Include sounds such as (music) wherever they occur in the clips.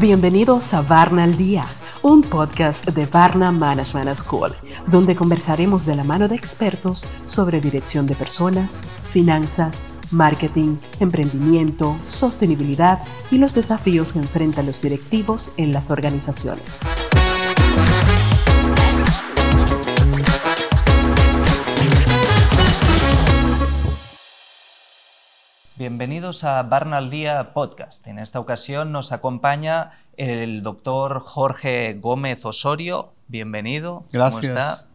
Bienvenidos a Varna al Día, un podcast de Varna Management School, donde conversaremos de la mano de expertos sobre dirección de personas, finanzas, marketing, emprendimiento, sostenibilidad y los desafíos que enfrentan los directivos en las organizaciones. Bienvenidos a Barna al Día Podcast. En esta ocasión nos acompaña el doctor Jorge Gómez Osorio. Bienvenido. Gracias.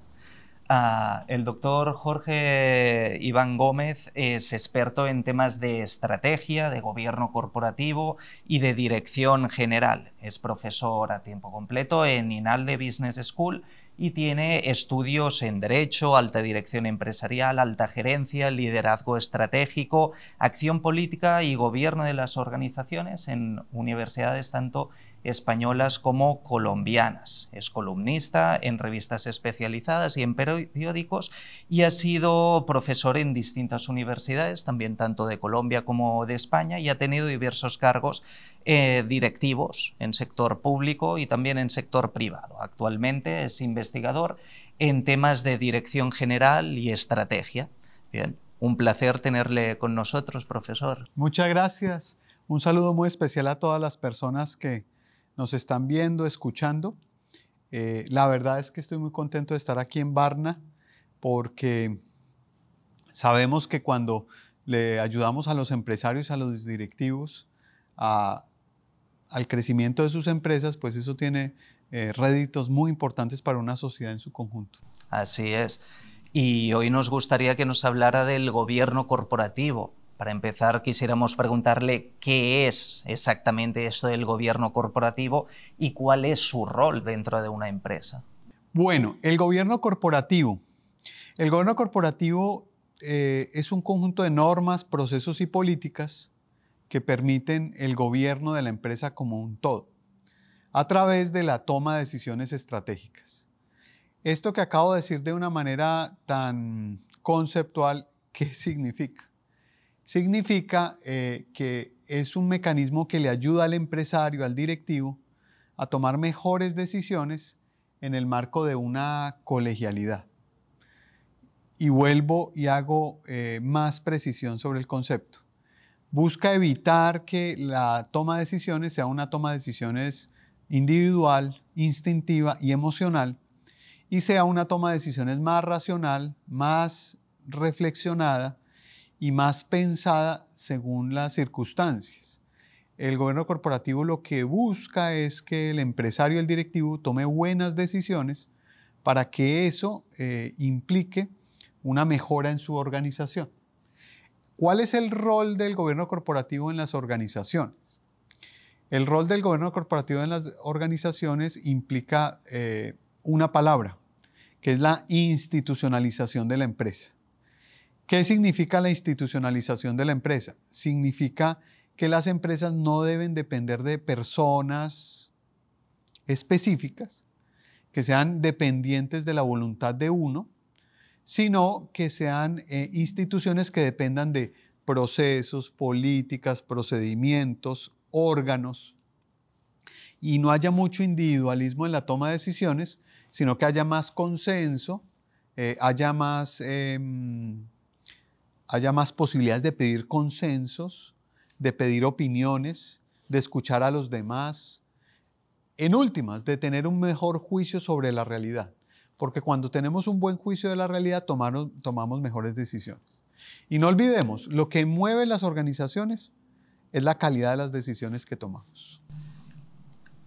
Ah, el doctor Jorge Iván Gómez es experto en temas de estrategia, de gobierno corporativo y de dirección general. Es profesor a tiempo completo en INALDE Business School y tiene estudios en Derecho, Alta Dirección Empresarial, Alta Gerencia, Liderazgo Estratégico, Acción Política y Gobierno de las Organizaciones en universidades tanto españolas como colombianas. Es columnista en revistas especializadas y en periódicos y ha sido profesor en distintas universidades, también tanto de Colombia como de España, y ha tenido diversos cargos eh, directivos en sector público y también en sector privado. Actualmente es investigador en temas de dirección general y estrategia. Bien, un placer tenerle con nosotros, profesor. Muchas gracias. Un saludo muy especial a todas las personas que nos están viendo, escuchando. Eh, la verdad es que estoy muy contento de estar aquí en Varna porque sabemos que cuando le ayudamos a los empresarios, a los directivos, al crecimiento de sus empresas, pues eso tiene eh, réditos muy importantes para una sociedad en su conjunto. Así es. Y hoy nos gustaría que nos hablara del gobierno corporativo. Para empezar, quisiéramos preguntarle qué es exactamente esto del gobierno corporativo y cuál es su rol dentro de una empresa. Bueno, el gobierno corporativo. El gobierno corporativo eh, es un conjunto de normas, procesos y políticas que permiten el gobierno de la empresa como un todo, a través de la toma de decisiones estratégicas. Esto que acabo de decir de una manera tan conceptual, ¿qué (laughs) significa? Significa eh, que es un mecanismo que le ayuda al empresario, al directivo, a tomar mejores decisiones en el marco de una colegialidad. Y vuelvo y hago eh, más precisión sobre el concepto. Busca evitar que la toma de decisiones sea una toma de decisiones individual, instintiva y emocional, y sea una toma de decisiones más racional, más reflexionada y más pensada según las circunstancias. El gobierno corporativo lo que busca es que el empresario, el directivo, tome buenas decisiones para que eso eh, implique una mejora en su organización. ¿Cuál es el rol del gobierno corporativo en las organizaciones? El rol del gobierno corporativo en las organizaciones implica eh, una palabra, que es la institucionalización de la empresa. ¿Qué significa la institucionalización de la empresa? Significa que las empresas no deben depender de personas específicas, que sean dependientes de la voluntad de uno, sino que sean eh, instituciones que dependan de procesos, políticas, procedimientos, órganos, y no haya mucho individualismo en la toma de decisiones, sino que haya más consenso, eh, haya más em, haya más posibilidades de pedir consensos, de pedir opiniones, de escuchar a los demás. En últimas, de tener un mejor juicio sobre la realidad. Porque cuando tenemos un buen juicio de la realidad, tomamos, mejores decisiones. Y no olvidemos, lo que mueve las organizaciones es la calidad de las decisiones que tomamos.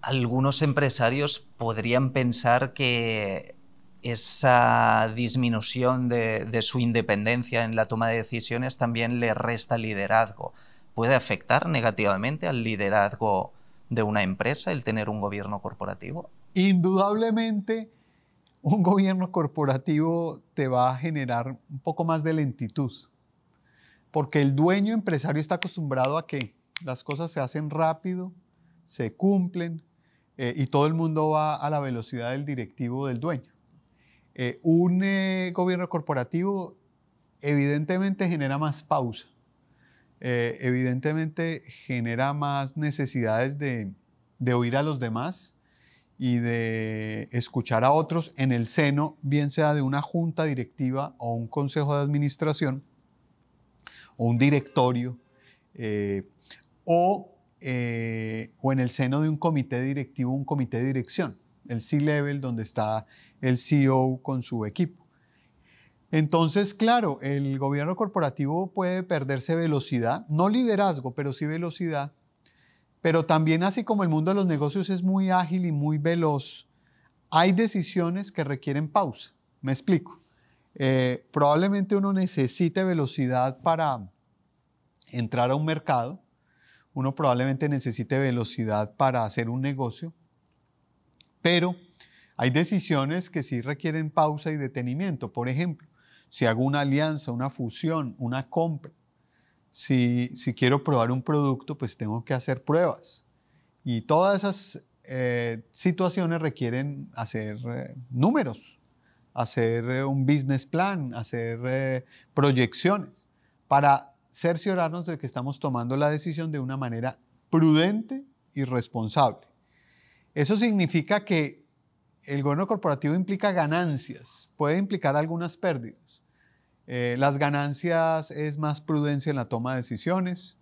Algunos empresarios podrían pensar que esa disminución de, su independencia en la toma de decisiones también le resta liderazgo. ¿Puede afectar negativamente al liderazgo de una empresa el tener un gobierno corporativo? Indudablemente, un gobierno corporativo te va a generar un poco más de lentitud, porque el dueño empresario está acostumbrado a que las cosas se hacen rápido, se cumplen eh, y todo el mundo va a la velocidad del directivo del dueño. Eh, un gobierno corporativo evidentemente genera más pausa, eh, evidentemente genera más necesidades de, oír a los demás y de escuchar a otros en el seno, bien sea de una junta directiva o un consejo de administración o un directorio eh, o, o en el seno de un comité directivo, un comité de dirección, el C-Level, donde está el CEO con su equipo. Entonces, claro, el gobierno corporativo puede perderse velocidad, no liderazgo, pero sí velocidad. Pero también así como el mundo de los negocios es muy ágil y muy veloz, hay decisiones que requieren pausa. Me explico. Eh, probablemente uno necesite velocidad para entrar a un mercado, uno probablemente necesite velocidad para hacer un negocio, pero hay decisiones que sí requieren pausa y detenimiento. Por ejemplo, si hago una alianza, una fusión, una compra, si, quiero probar un producto, pues tengo que hacer pruebas. Y todas esas eh, situaciones requieren hacer eh, números, hacer eh, un business plan, hacer proyecciones, para cerciorarnos de que estamos tomando la decisión de una manera prudente y responsable. Eso significa que el gobierno corporativo implica ganancias, puede implicar algunas pérdidas. Eh, las ganancias es más prudencia en la toma de decisiones,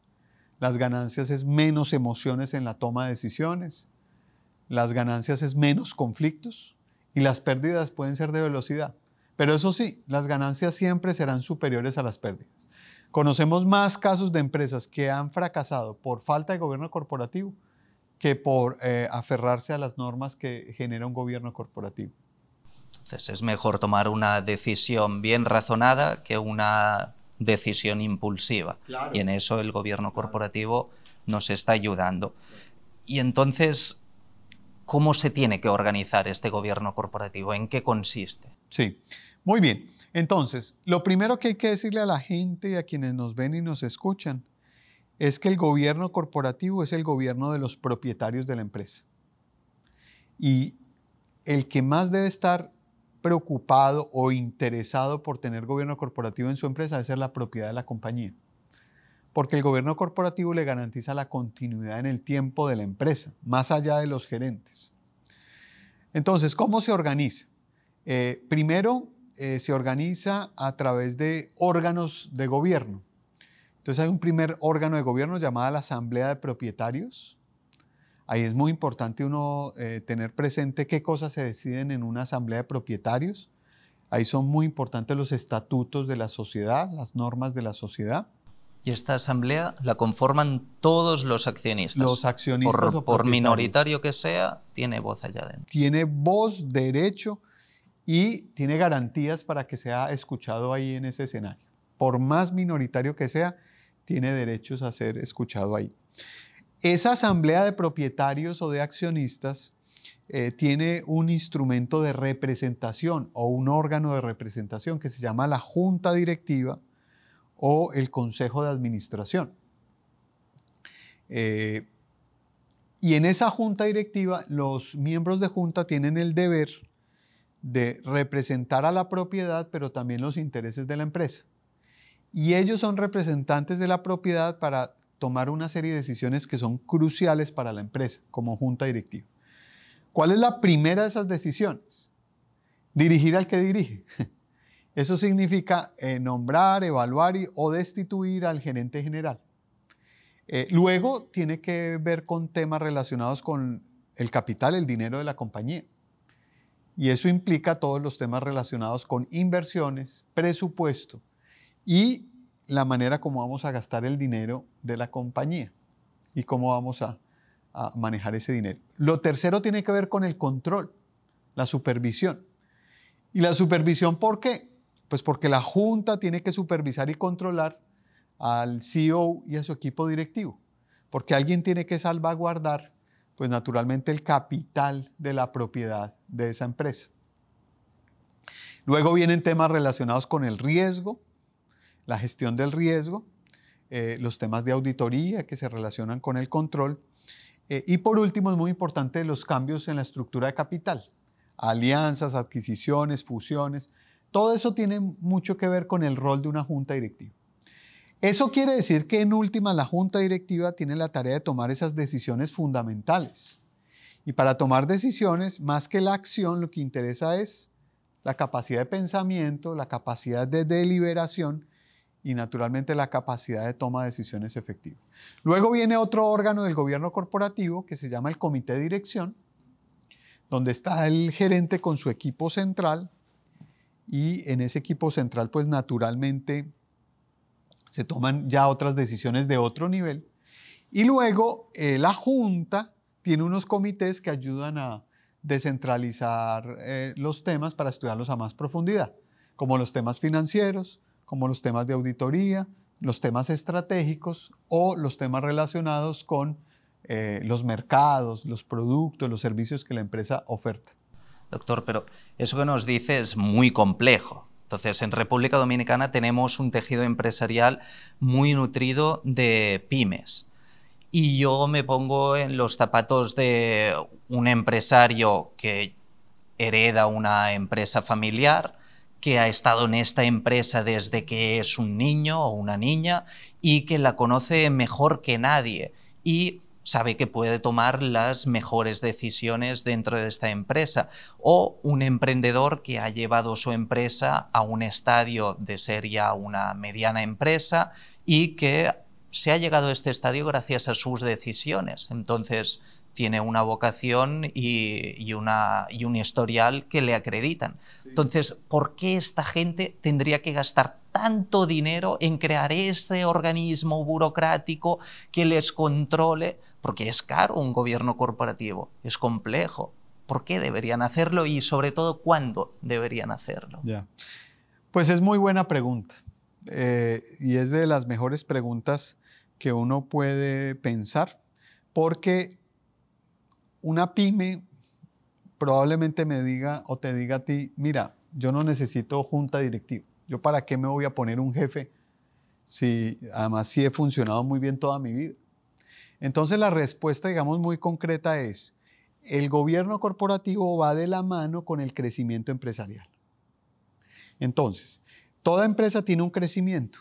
las ganancias es menos emociones en la toma de decisiones, las ganancias es menos conflictos y las pérdidas pueden ser de velocidad. Pero eso sí, las ganancias siempre serán superiores a las pérdidas. Conocemos más casos de empresas que han fracasado por falta de gobierno corporativo que por eh, aferrarse a las normas que genera un gobierno corporativo. Entonces es mejor tomar una decisión bien razonada que una decisión impulsiva. Y en eso el gobierno corporativo nos está ayudando. Y entonces, ¿cómo se tiene que organizar este gobierno corporativo? ¿En qué consiste? Sí, muy bien. Entonces, lo primero que hay que decirle a la gente y a quienes nos ven y nos escuchan es que el gobierno corporativo es el gobierno de los propietarios de la empresa. Y el que más debe estar preocupado o interesado por tener gobierno corporativo en su empresa debe ser la propiedad de la compañía. Porque el gobierno corporativo le garantiza la continuidad en el tiempo de la empresa, más allá de los gerentes. Entonces, ¿cómo se organiza? Eh, primero, eh, se organiza a través de órganos de gobierno. Entonces hay un primer órgano de gobierno llamado la Asamblea de Propietarios, Ahí es muy importante uno eh, tener presente qué cosas se deciden en una asamblea de propietarios. Ahí son muy importantes los estatutos de la sociedad, las normas de la sociedad. Y esta asamblea la conforman todos los accionistas. Los accionistas. Por, por minoritario que sea, tiene voz allá dentro. Tiene voz, derecho y tiene garantías para que sea escuchado ahí en ese escenario. Por más minoritario que sea, tiene derechos a ser escuchado ahí. Esa asamblea de propietarios o de accionistas eh, tiene un instrumento de representación o un órgano de representación que se llama la junta directiva o el consejo de administración. Eh, y en esa junta directiva, los miembros de junta tienen el deber de representar a la propiedad, pero también los intereses de la empresa. Y ellos son representantes de la propiedad para tomar una serie de decisiones que son cruciales para la empresa como junta directiva. ¿Cuál es la primera de esas decisiones? Dirigir al que dirige. (laughs) Eso significa eh, nombrar, evaluar y, o destituir al gerente general. Eh, luego tiene que ver con temas relacionados con el capital, el dinero de la compañía. Y eso implica todos los temas relacionados con inversiones, presupuesto y la manera como vamos a gastar el dinero de la compañía y cómo vamos a, manejar ese dinero. Lo tercero tiene que ver con el control, la supervisión. ¿Y la supervisión por qué? Pues porque la junta tiene que supervisar y controlar al CEO y a su equipo directivo, porque alguien tiene que salvaguardar, pues naturalmente, el capital de la propiedad de esa empresa. Luego vienen temas relacionados con el riesgo, la gestión del riesgo, eh, los temas de auditoría que se relacionan con el control eh, y por último es muy importante los cambios en la estructura de capital, alianzas, adquisiciones, fusiones, Todo eso tiene mucho que ver con el rol de una junta directiva. Eso quiere decir que en última la junta directiva tiene la tarea de tomar esas decisiones fundamentales. Y para tomar decisiones, más que la acción, lo que interesa es la capacidad de pensamiento, la capacidad de deliberación y naturalmente la capacidad de toma de decisiones efectivas. Luego viene otro órgano del gobierno corporativo que se llama el comité de dirección, donde está el gerente con su equipo central y en ese equipo central pues naturalmente se toman ya otras decisiones de otro nivel. Y luego eh, la junta tiene unos comités que ayudan a descentralizar eh, los temas para estudiarlos a más profundidad, como los temas financieros, como los temas de auditoría, los temas estratégicos o los temas relacionados con eh, los mercados, los productos, los servicios que la empresa oferta. Doctor, pero eso que nos dice es muy complejo. Entonces, en República Dominicana tenemos un tejido empresarial muy nutrido de pymes y yo me pongo en los zapatos de un empresario que hereda una empresa familiar, que ha estado en esta empresa desde que es un niño o una niña y que la conoce mejor que nadie y sabe que puede tomar las mejores decisiones dentro de esta empresa. O un emprendedor que ha llevado su empresa a un estadio de ser ya una mediana empresa y que se ha llegado a este estadio gracias a sus decisiones. Entonces, tiene una vocación y, una, y, un historial que le acreditan. Entonces, ¿por qué esta gente tendría que gastar tanto dinero en crear este organismo burocrático que les controle? Porque es caro un gobierno corporativo, es complejo. ¿Por qué deberían hacerlo y sobre todo cuándo deberían hacerlo? Ya. Pues es muy buena pregunta eh, y es de las mejores preguntas que uno puede pensar, porque una pyme probablemente me diga o te diga a ti, mira, yo no necesito junta directiva, yo para qué me voy a poner un jefe si además sí he funcionado muy bien toda mi vida. Entonces la respuesta, digamos, muy concreta es, el gobierno corporativo va de la mano con el crecimiento empresarial. Entonces, toda empresa tiene un crecimiento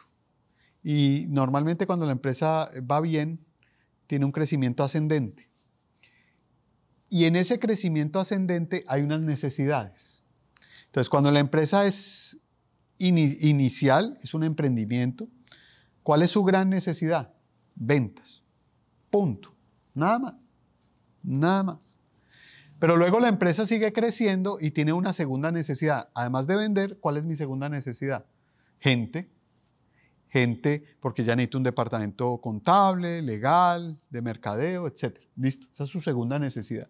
y normalmente cuando la empresa va bien, tiene un crecimiento ascendente. Y en ese crecimiento ascendente hay unas necesidades. Entonces, cuando la empresa es inicial, es un emprendimiento, ¿cuál es su gran necesidad? Ventas. Punto. Nada más. Nada más. Pero luego la empresa sigue creciendo y tiene una segunda necesidad. Además de vender, ¿cuál es mi segunda necesidad? Gente gente, porque ya necesita un departamento contable, legal, de mercadeo, etc. Listo, esa es su segunda necesidad.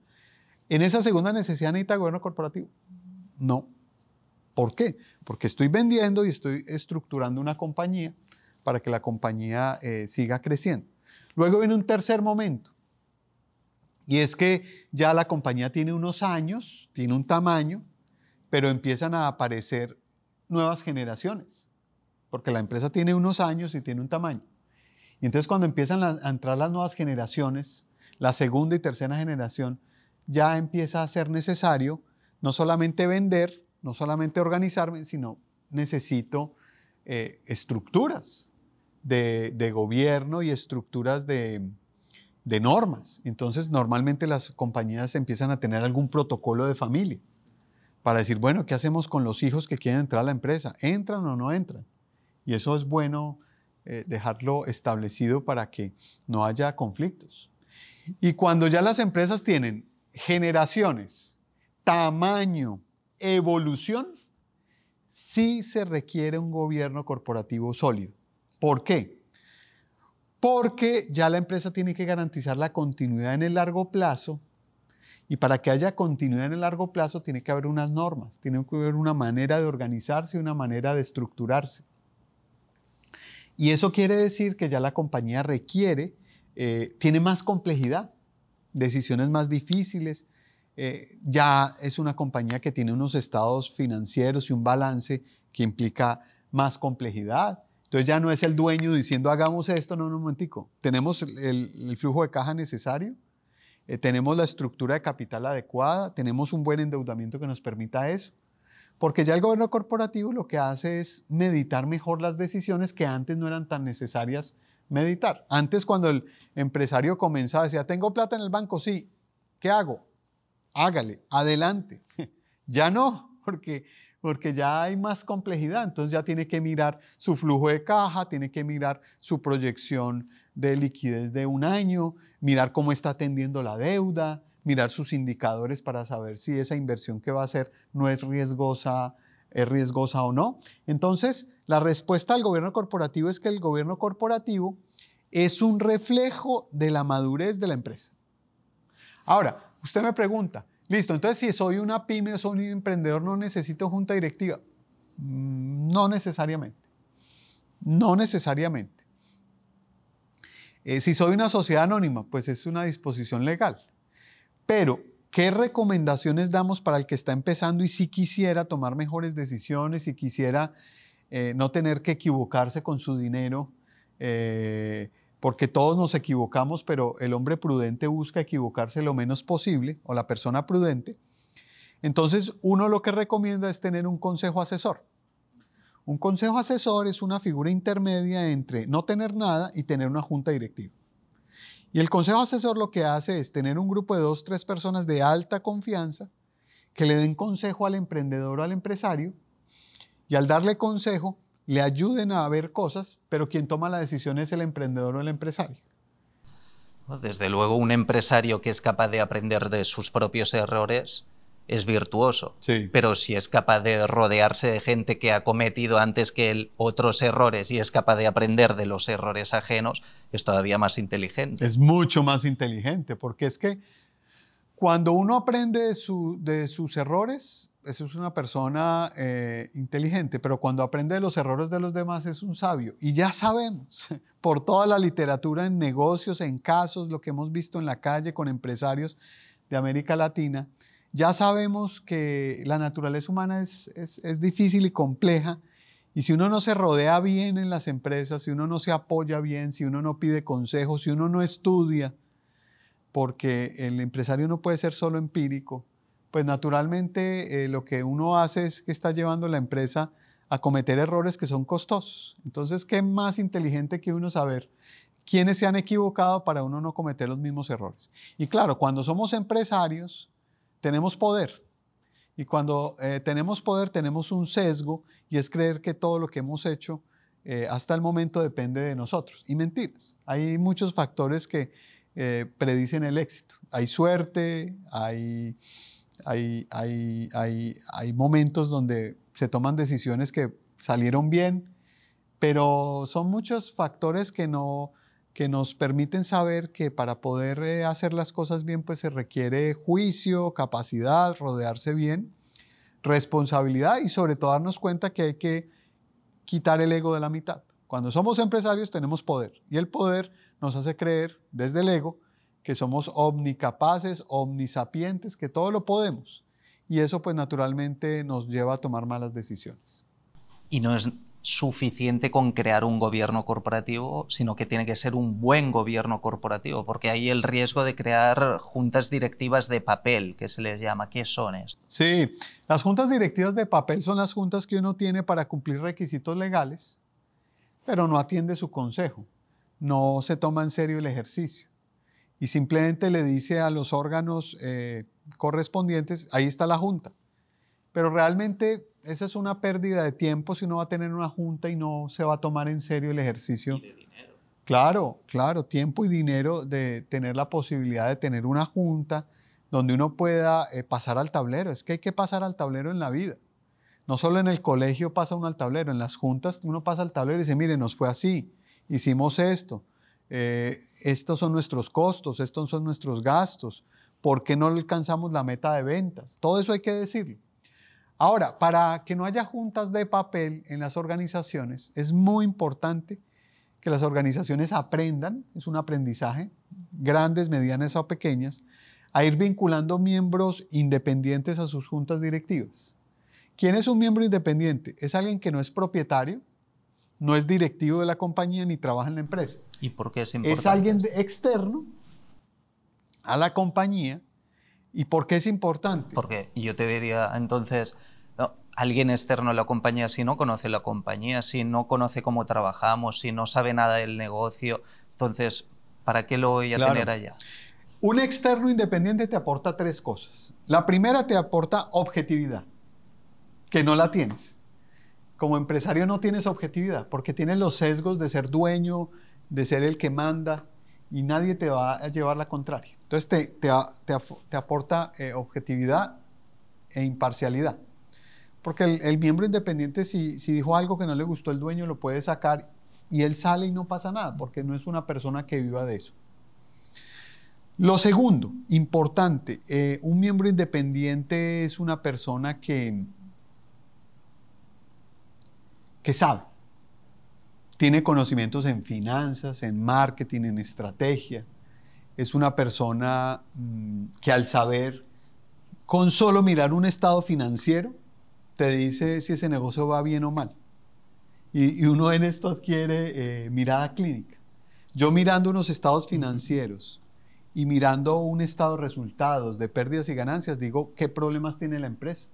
¿En esa segunda necesidad necesita gobierno corporativo? No. ¿Por qué? Porque estoy vendiendo y estoy estructurando una compañía para que la compañía eh, siga creciendo. Luego viene un tercer momento, y es que ya la compañía tiene unos años, tiene un tamaño, pero empiezan a aparecer nuevas generaciones porque la empresa tiene unos años y tiene un tamaño. Y entonces cuando empiezan a entrar las nuevas generaciones, la segunda y tercera generación, ya empieza a ser necesario no solamente vender, no solamente organizarme, sino necesito eh, estructuras de, gobierno y estructuras de, normas. Entonces, normalmente las compañías empiezan a tener algún protocolo de familia para decir, bueno, ¿qué hacemos con los hijos que quieren entrar a la empresa? ¿Entran o no entran? Y eso es bueno eh, dejarlo establecido para que no haya conflictos. Y cuando ya las empresas tienen generaciones, tamaño, evolución, sí se requiere un gobierno corporativo sólido. ¿Por qué? Porque ya la empresa tiene que garantizar la continuidad en el largo plazo y para que haya continuidad en el largo plazo tiene que haber unas normas, tiene que haber una manera de organizarse, una manera de estructurarse. Y eso quiere decir que ya la compañía requiere, eh, tiene más complejidad, decisiones más difíciles. Eh, ya es una compañía que tiene unos estados financieros y un balance que implica más complejidad. Entonces ya no es el dueño diciendo hagamos esto, no, no, un momentico. Tenemos el, flujo de caja necesario, eh, tenemos la estructura de capital adecuada, tenemos un buen endeudamiento que nos permita eso. Porque ya el gobierno corporativo lo que hace es meditar mejor las decisiones que antes no eran tan necesarias meditar. Antes cuando el empresario comenzaba, decía, tengo plata en el banco, sí, ¿qué hago? Hágale, adelante. (laughs) Ya no, porque, porque ya hay más complejidad, entonces ya tiene que mirar su flujo de caja, tiene que mirar su proyección de liquidez de un año, mirar cómo está atendiendo la deuda, mirar sus indicadores para saber si esa inversión que va a hacer no es riesgosa, es riesgosa o no. Entonces, la respuesta al gobierno corporativo es que el gobierno corporativo es un reflejo de la madurez de la empresa. Ahora, usted me pregunta, listo, entonces si soy una pyme o soy un emprendedor, ¿no necesito junta directiva? Mm, no necesariamente. No necesariamente. Eh, si soy una sociedad anónima, pues es una disposición legal. Pero, ¿qué recomendaciones damos para el que está empezando y si quisiera tomar mejores decisiones, si quisiera eh, no tener que equivocarse con su dinero? Eh, porque todos nos equivocamos, pero el hombre prudente busca equivocarse lo menos posible, o la persona prudente. Entonces, uno lo que recomienda es tener un consejo asesor. Un consejo asesor es una figura intermedia entre no tener nada y tener una junta directiva. Y el consejo asesor lo que hace es tener un grupo de dos, tres personas de alta confianza que le den consejo al emprendedor o al empresario y al darle consejo le ayuden a ver cosas, pero quien toma la decisión es el emprendedor o el empresario. Desde luego, un empresario que es capaz de aprender de sus propios errores es virtuoso. Pero si es capaz de rodearse de gente que ha cometido antes que él otros errores y es capaz de aprender de los errores ajenos, es todavía más inteligente. Es mucho más inteligente, porque es que cuando uno aprende de, sus errores, eso es una persona eh, inteligente, pero cuando aprende de los errores de los demás es un sabio. Y ya sabemos, (laughs) por toda la literatura en negocios, en casos, lo que hemos visto en la calle con empresarios de América Latina, ya sabemos que la naturaleza humana es, es, difícil y compleja y si uno no se rodea bien en las empresas, si uno no se apoya bien, si uno no pide consejos, si uno no estudia, porque el empresario no puede ser solo empírico, pues naturalmente eh, lo que uno hace es que está llevando la empresa a cometer errores que son costosos. Entonces, ¿qué más inteligente que uno saber quiénes se han equivocado para uno no cometer los mismos errores? Y claro, cuando somos empresarios, tenemos poder. Y cuando eh, tenemos poder tenemos un sesgo y es creer que todo lo que hemos hecho eh, hasta el momento depende de nosotros. Y mentiras. Hay muchos factores que eh, predicen el éxito. Hay suerte, hay, hay, hay, hay, momentos donde se toman decisiones que salieron bien, pero son muchos factores que no, que nos permiten saber que para poder eh, hacer las cosas bien, pues se requiere juicio, capacidad, rodearse bien, responsabilidad y sobre todo darnos cuenta que hay que quitar el ego de la mitad. Cuando somos empresarios tenemos poder y el poder nos hace creer desde el ego que somos omnicapaces, omnisapientes, que todo lo podemos. Y eso pues naturalmente nos lleva a tomar malas decisiones. Y no es suficiente con crear un gobierno corporativo, sino que tiene que ser un buen gobierno corporativo, porque hay el riesgo de crear juntas directivas de papel, que se les llama. ¿Qué son estas? Sí, las juntas directivas de papel son las juntas que uno tiene para cumplir requisitos legales, pero no atiende su consejo, no se toma en serio el ejercicio y simplemente le dice a los órganos eh, correspondientes, ahí está la junta. Pero realmente esa es una pérdida de tiempo si uno va a tener una junta y no se va a tomar en serio el ejercicio. Y de dinero. Claro, claro, tiempo y dinero de tener la posibilidad de tener una junta donde uno pueda eh, pasar al tablero. Es que hay que pasar al tablero en la vida. No solo en el colegio pasa uno al tablero, en las juntas uno pasa al tablero y dice, mire, nos fue así, hicimos esto, eh, estos son nuestros costos, estos son nuestros gastos, ¿por qué no alcanzamos la meta de ventas? Todo eso hay que decirlo. Ahora, para que no haya juntas de papel en las organizaciones, es muy importante que las organizaciones aprendan, es un aprendizaje, grandes, medianas o pequeñas, a ir vinculando miembros independientes a sus juntas directivas. ¿Quién es un miembro independiente? Es alguien que no es propietario, no es directivo de la compañía ni trabaja en la empresa. ¿Y por qué es importante? Es alguien externo a la compañía ¿Y por qué es importante? Porque yo te diría entonces, alguien externo a la compañía, si no conoce la compañía, si no conoce cómo trabajamos, si no sabe nada del negocio, entonces, ¿para qué lo voy a tener allá? Un externo independiente te aporta tres cosas. La primera te aporta objetividad, que no la tienes. Como empresario no tienes objetividad, porque tienes los sesgos de ser dueño, de ser el que manda, y nadie te va a llevar la contraria. Entonces te, te, aporta eh, objetividad e imparcialidad. Porque el, miembro independiente, si, si, dijo algo que no le gustó el dueño, lo puede sacar y él sale y no pasa nada, porque no es una persona que viva de eso. Lo segundo, importante, eh, un miembro independiente es una persona que, que sabe, tiene conocimientos en finanzas, en marketing, en estrategia. Es una persona mm, que al saber, con solo mirar un estado financiero, te dice si ese negocio va bien o mal. Y, uno en esto adquiere eh, mirada clínica. Yo mirando unos estados financieros, y mirando un estado de resultados de pérdidas y ganancias, digo, ¿qué problemas tiene la empresa?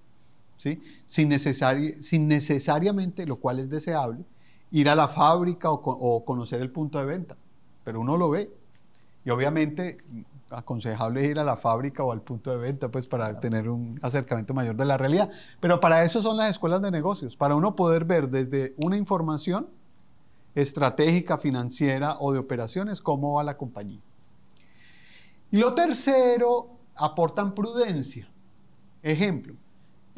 ¿Sí? Sin, sin necesariamente, lo cual es deseable, ir a la fábrica o, conocer el punto de venta, pero uno lo ve. Y obviamente aconsejable ir a la fábrica o al punto de venta, pues para tener un acercamiento mayor de la realidad. Pero para eso son las escuelas de negocios, para uno poder ver desde una información estratégica, financiera o de operaciones cómo va la compañía. Y lo tercero, aportan prudencia. Ejemplo,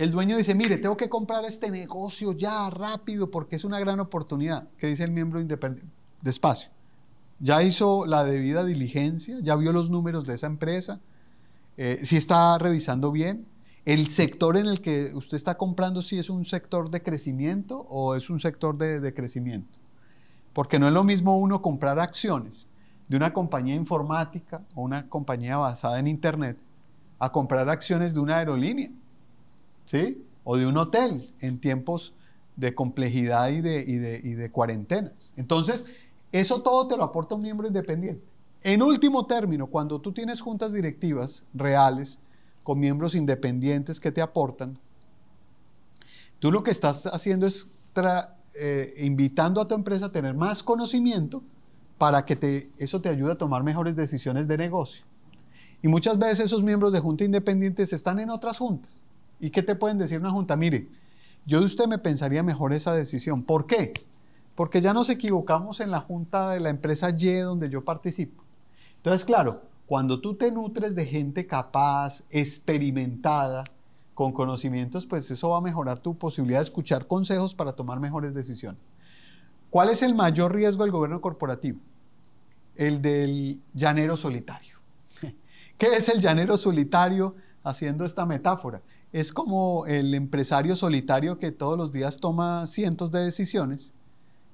el dueño dice, mire, tengo que comprar este negocio ya rápido porque es una gran oportunidad. ¿Qué dice el miembro independiente? Despacio. Ya hizo la debida diligencia, ya vio los números de esa empresa, eh, si está revisando bien. El sector en el que usted está comprando, si es un sector de crecimiento o es un sector de, de crecimiento. Porque no es lo mismo uno comprar acciones de una compañía informática o una compañía basada en Internet a comprar acciones de una aerolínea, O de un hotel en tiempos de complejidad y de, cuarentenas. Entonces, eso todo te lo aporta un miembro independiente. En último término, cuando tú tienes juntas directivas reales con miembros independientes que te aportan, tú lo que estás haciendo es eh, invitando a tu empresa a tener más conocimiento para que eso te ayude a tomar mejores decisiones de negocio. Y muchas veces esos miembros de junta independientes están en otras juntas. ¿Y qué te pueden decir una junta? Mire, yo de usted me pensaría mejor esa decisión. ¿Por qué? Porque ya nos equivocamos en la junta de la empresa Y donde yo participo. Entonces, claro, cuando tú te nutres de gente capaz, experimentada, con conocimientos, pues eso va a mejorar tu posibilidad de escuchar consejos para tomar mejores decisiones. ¿Cuál es el mayor riesgo del gobierno corporativo? El del llanero solitario. (laughs) ¿Qué es el llanero solitario haciendo esta metáfora? Es como el empresario solitario que todos los días toma cientos de decisiones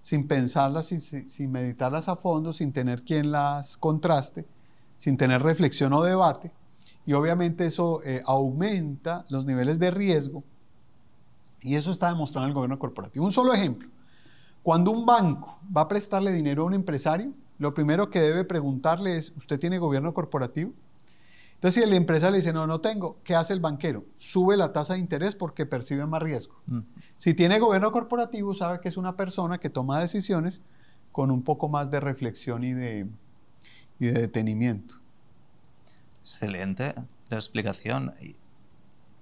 sin pensarlas, sin, meditarlas a fondo, sin tener quien las contraste, sin tener reflexión o debate. Y obviamente eso eh, aumenta los niveles de riesgo y eso está demostrado en el gobierno corporativo. Un solo ejemplo. Cuando un banco va a prestarle dinero a un empresario, lo primero que debe preguntarle es, ¿usted tiene gobierno corporativo? Entonces, si el empresario le dice, no, no tengo, ¿qué hace el banquero? Sube la tasa de interés porque percibe más riesgo. Mm. Si tiene gobierno corporativo, sabe que es una persona que toma decisiones con un poco más de reflexión y de, y de detenimiento. Excelente la explicación.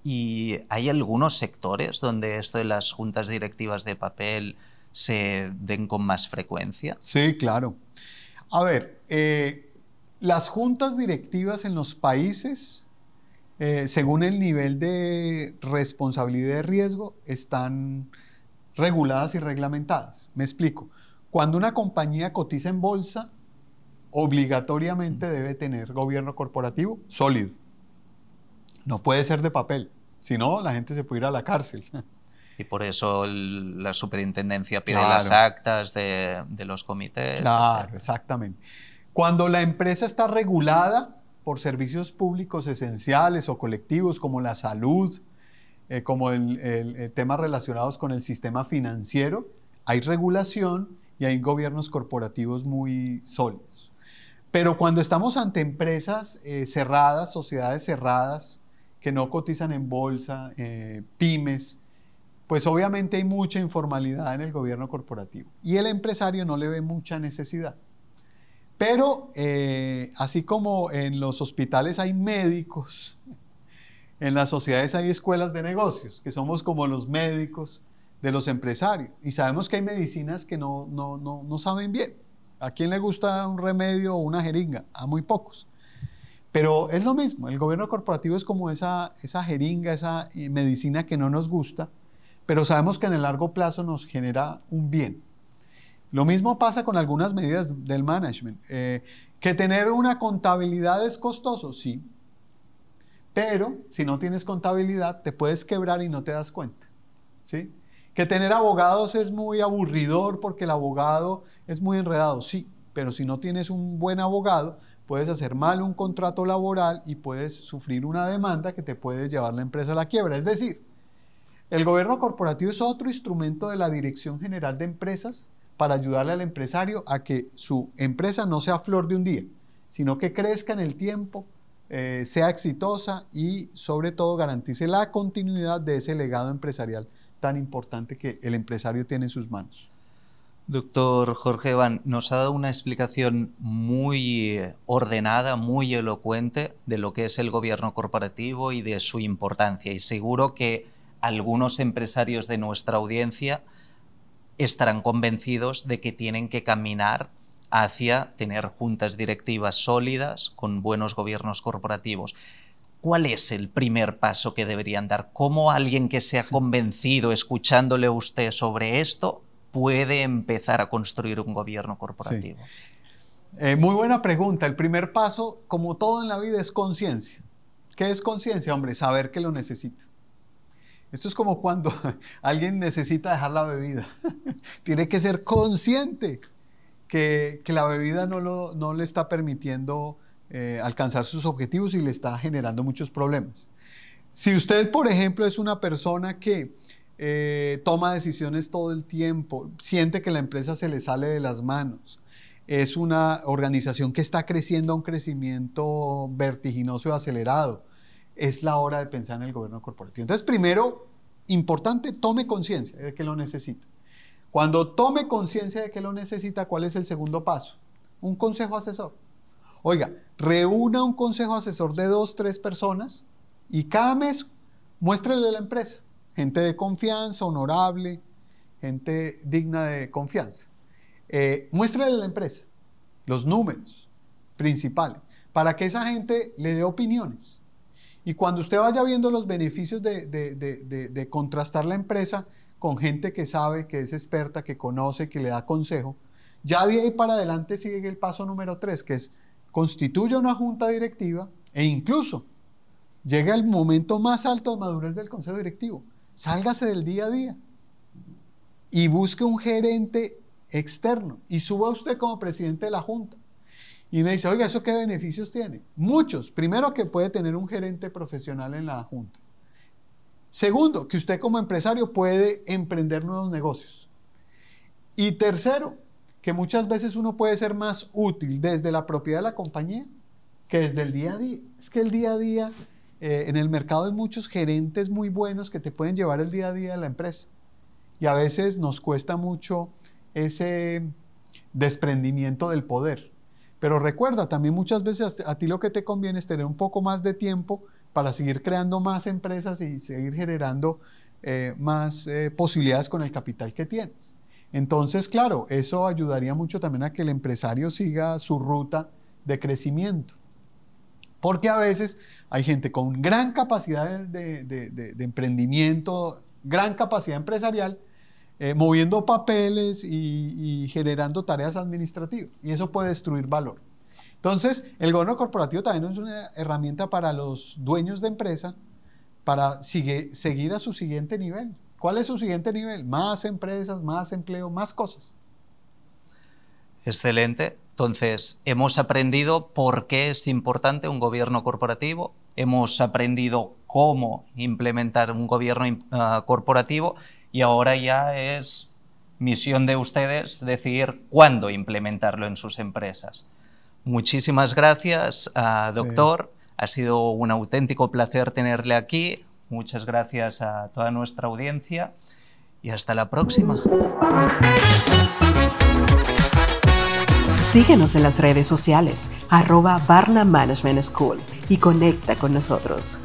¿Y hay algunos sectores donde esto de las juntas directivas de papel se den con más frecuencia? Sí, claro. A ver, eh, las juntas directivas en los países, eh, según el nivel de responsabilidad de riesgo, están reguladas y reglamentadas. Me explico. Cuando una compañía cotiza en bolsa, obligatoriamente debe tener gobierno corporativo sólido. No puede ser de papel, si no, la gente se puede ir a la cárcel. Y por eso la superintendencia pide las actas de, los comités. Claro, exactamente. Cuando la empresa está regulada por servicios públicos esenciales o colectivos como la salud, eh, como el, temas relacionados con el sistema financiero, hay regulación y hay gobiernos corporativos muy sólidos. Pero cuando estamos ante empresas eh, cerradas, sociedades cerradas, que no cotizan en bolsa, eh, pymes, pues obviamente hay mucha informalidad en el gobierno corporativo y el empresario no le ve mucha necesidad. Pero eh, así como en los hospitales hay médicos, en las sociedades hay escuelas de negocios, que somos como los médicos de los empresarios. Y sabemos que hay medicinas que no, no, no, saben bien. ¿A quién le gusta un remedio o una jeringa? A muy pocos. Pero es lo mismo, el gobierno corporativo es como esa, esa jeringa, esa eh, medicina que no nos gusta, pero sabemos que en el largo plazo nos genera un bien. Lo mismo pasa con algunas medidas del management. Eh, que tener una contabilidad es costoso, sí. Pero si no tienes contabilidad, te puedes quebrar y no te das cuenta. ¿sí? Que tener abogados es muy aburridor porque el abogado es muy enredado, sí. Pero si no tienes un buen abogado, puedes hacer mal un contrato laboral y puedes sufrir una demanda que te puede llevar la empresa a la quiebra. Es decir, el gobierno corporativo es otro instrumento de la Dirección General de Empresas para ayudarle al empresario a que su empresa no sea flor de un día, sino que crezca en el tiempo, eh, sea exitosa y sobre todo garantice la continuidad de ese legado empresarial tan importante que el empresario tiene en sus manos. Doctor Jorge Iván, nos ha dado una explicación muy ordenada, muy elocuente de lo que es el gobierno corporativo y de su importancia. Y seguro que algunos empresarios de nuestra audiencia estarán convencidos de que tienen que caminar hacia tener juntas directivas sólidas con buenos gobiernos corporativos. ¿Cuál es el primer paso que deberían dar? ¿Cómo alguien que se ha convencido escuchándole a usted sobre esto puede empezar a construir un gobierno corporativo? Eh, muy buena pregunta. El primer paso, como todo en la vida, es conciencia. ¿Qué es conciencia? Hombre, saber que lo necesito. Esto es como cuando (laughs) alguien necesita dejar la bebida. (laughs) Tiene que ser consciente que, la bebida no, lo, no, le está permitiendo eh, alcanzar sus objetivos y le está generando muchos problemas. Si usted, por ejemplo, es una persona que eh, toma decisiones todo el tiempo, siente que la empresa se le sale de las manos, es una organización que está creciendo a un crecimiento vertiginoso y acelerado, es la hora de pensar en el gobierno corporativo. Entonces, primero, importante, tome conciencia de que lo necesita. Cuando tome conciencia de que lo necesita, ¿cuál es el segundo paso? Un consejo asesor. Oiga, reúna un consejo asesor de dos, tres personas y cada mes muéstrele a la empresa. Gente de confianza, honorable, gente digna de confianza. Eh, muéstrele a la empresa los números principales para que esa gente le dé opiniones. Y cuando usted vaya viendo los beneficios de, contrastar la empresa con gente que sabe, que es experta, que conoce, que le da consejo, ya de ahí para adelante sigue el paso número tres, que es constituya una junta directiva e incluso llega el momento más alto de madurez del consejo directivo. Sálgase del día a día y busque un gerente externo y suba usted como presidente de la junta. Y me dice, oiga, ¿eso qué beneficios tiene? Muchos. Primero, que puede tener un gerente profesional en la Junta. Segundo, que usted como empresario puede emprender nuevos negocios. Y tercero, que muchas veces uno puede ser más útil desde la propiedad de la compañía que desde el día a día. Es que el día a día, eh, en el mercado hay muchos gerentes muy buenos que te pueden llevar el día a día de la empresa. Y a veces nos cuesta mucho ese desprendimiento del poder. Pero recuerda, también muchas veces a ti lo que te conviene es tener un poco más de tiempo para seguir creando más empresas y seguir generando eh, más eh, posibilidades con el capital que tienes. Entonces, claro, eso ayudaría mucho también a que el empresario siga su ruta de crecimiento. Porque a veces hay gente con gran capacidad de emprendimiento, gran capacidad empresarial, eh, moviendo papeles y, generando tareas administrativas. Y eso puede destruir valor. Entonces, el gobierno corporativo también es una herramienta para los dueños de empresa para seguir a su siguiente nivel. ¿Cuál es su siguiente nivel? Más empresas, más empleo, más cosas. Excelente. Entonces, hemos aprendido por qué es importante un gobierno corporativo, hemos aprendido cómo implementar un gobierno ah, corporativo y ahora ya es misión de ustedes decir cuándo implementarlo en sus empresas. Muchísimas gracias, ah, doctor. Ha sido un auténtico placer tenerle aquí. Muchas gracias a toda nuestra audiencia y hasta la próxima. Síguenos en las redes sociales, arroba Barna Management School y conecta con nosotros.